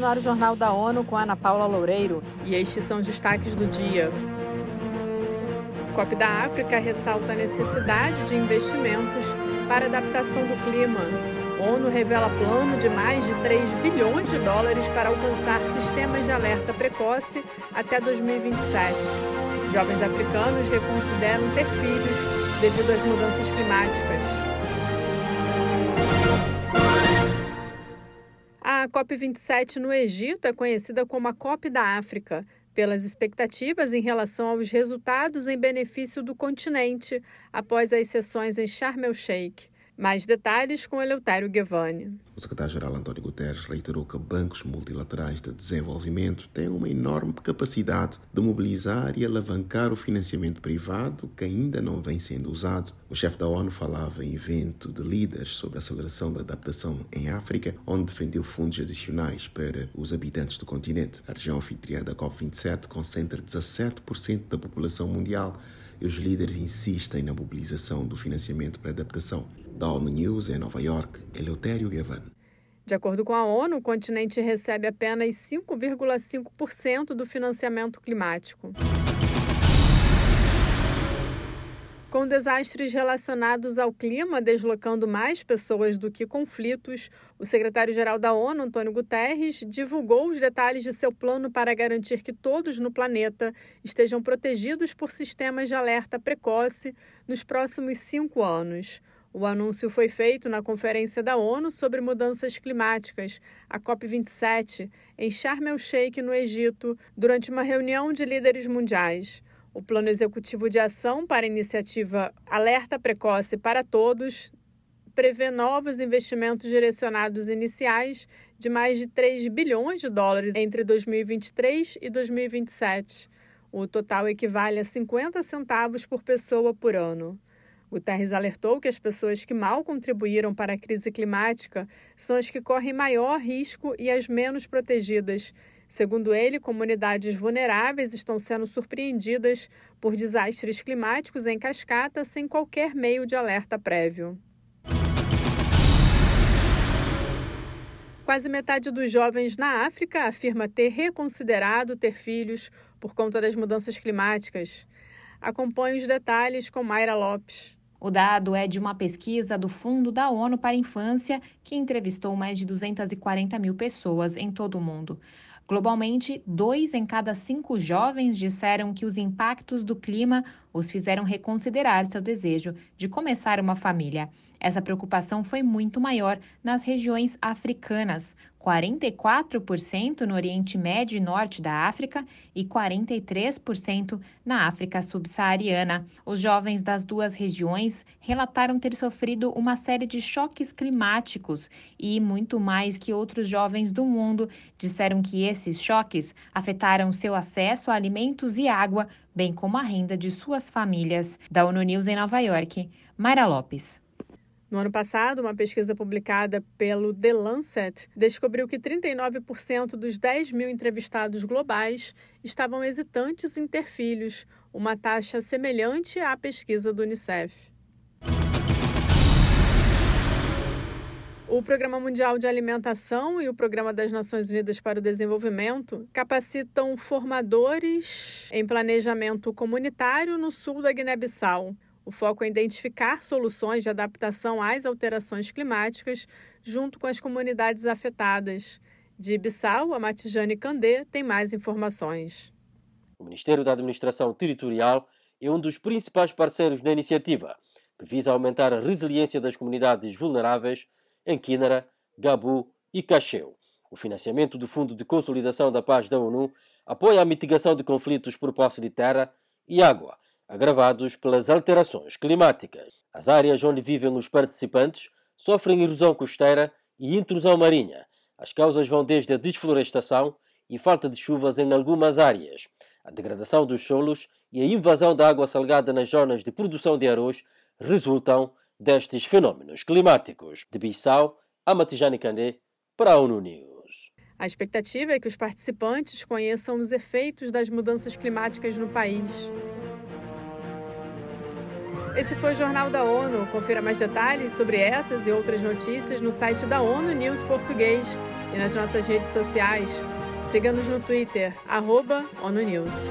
no ar o Jornal da ONU com Ana Paula Loureiro e estes são os destaques do dia. O COP da África ressalta a necessidade de investimentos para adaptação do clima. A ONU revela plano de mais de 3 bilhões de dólares para alcançar sistemas de alerta precoce até 2027. Jovens africanos reconsideram ter filhos devido às mudanças climáticas. COP27 no Egito é conhecida como a COP da África, pelas expectativas em relação aos resultados em benefício do continente após as sessões em Sharm el-Sheikh. Mais detalhes com Eleutério Guevani. O secretário-geral António Guterres reiterou que bancos multilaterais de desenvolvimento têm uma enorme capacidade de mobilizar e alavancar o financiamento privado que ainda não vem sendo usado. O chefe da ONU falava em evento de líderes sobre a aceleração da adaptação em África, onde defendeu fundos adicionais para os habitantes do continente. A região anfitriã da COP27 concentra 17% da população mundial e os líderes insistem na mobilização do financiamento para adaptação. Da ONU News em Nova York, Eleutério Gavan. De acordo com a ONU, o continente recebe apenas 5,5% do financiamento climático. Com desastres relacionados ao clima deslocando mais pessoas do que conflitos, o secretário-geral da ONU, Antônio Guterres, divulgou os detalhes de seu plano para garantir que todos no planeta estejam protegidos por sistemas de alerta precoce nos próximos cinco anos. O anúncio foi feito na Conferência da ONU sobre Mudanças Climáticas, a COP27, em Sharm el-Sheikh, no Egito, durante uma reunião de líderes mundiais. O Plano Executivo de Ação para a Iniciativa Alerta Precoce para Todos prevê novos investimentos direcionados iniciais de mais de 3 bilhões de dólares entre 2023 e 2027. O total equivale a 50 centavos por pessoa por ano. Guterres alertou que as pessoas que mal contribuíram para a crise climática são as que correm maior risco e as menos protegidas. Segundo ele, comunidades vulneráveis estão sendo surpreendidas por desastres climáticos em cascata sem qualquer meio de alerta prévio. Quase metade dos jovens na África afirma ter reconsiderado ter filhos por conta das mudanças climáticas. Acompanhe os detalhes com Mayra Lopes. O dado é de uma pesquisa do Fundo da ONU para a Infância, que entrevistou mais de 240 mil pessoas em todo o mundo. Globalmente, dois em cada cinco jovens disseram que os impactos do clima os fizeram reconsiderar seu desejo de começar uma família. Essa preocupação foi muito maior nas regiões africanas, 44% no Oriente Médio e Norte da África e 43% na África subsaariana. Os jovens das duas regiões relataram ter sofrido uma série de choques climáticos e, muito mais que outros jovens do mundo, disseram que esses choques afetaram seu acesso a alimentos e água, bem como a renda de suas famílias. Da ONU News em Nova York, Mayra Lopes. No ano passado, uma pesquisa publicada pelo The Lancet descobriu que 39% dos 10 mil entrevistados globais estavam hesitantes em ter filhos, uma taxa semelhante à pesquisa do Unicef. O Programa Mundial de Alimentação e o Programa das Nações Unidas para o Desenvolvimento capacitam formadores em planejamento comunitário no sul da Guiné-Bissau. O foco é identificar soluções de adaptação às alterações climáticas junto com as comunidades afetadas. De Bissau, a Matijane Candê tem mais informações. O Ministério da Administração Territorial é um dos principais parceiros na iniciativa, que visa aumentar a resiliência das comunidades vulneráveis em Quínara, Gabu e Cacheu. O financiamento do Fundo de Consolidação da Paz da ONU apoia a mitigação de conflitos por posse de terra e água agravados pelas alterações climáticas. As áreas onde vivem os participantes sofrem erosão costeira e intrusão marinha. As causas vão desde a desflorestação e falta de chuvas em algumas áreas, a degradação dos solos e a invasão da água salgada nas zonas de produção de arroz resultam destes fenômenos climáticos. De Bissau, a Matijane Kandé, para a ONU News. A expectativa é que os participantes conheçam os efeitos das mudanças climáticas no país Esse foi o Jornal da ONU. Confira mais detalhes sobre essas e outras notícias no site da ONU News Português e nas nossas redes sociais. Siga-nos no Twitter, arroba ONU News.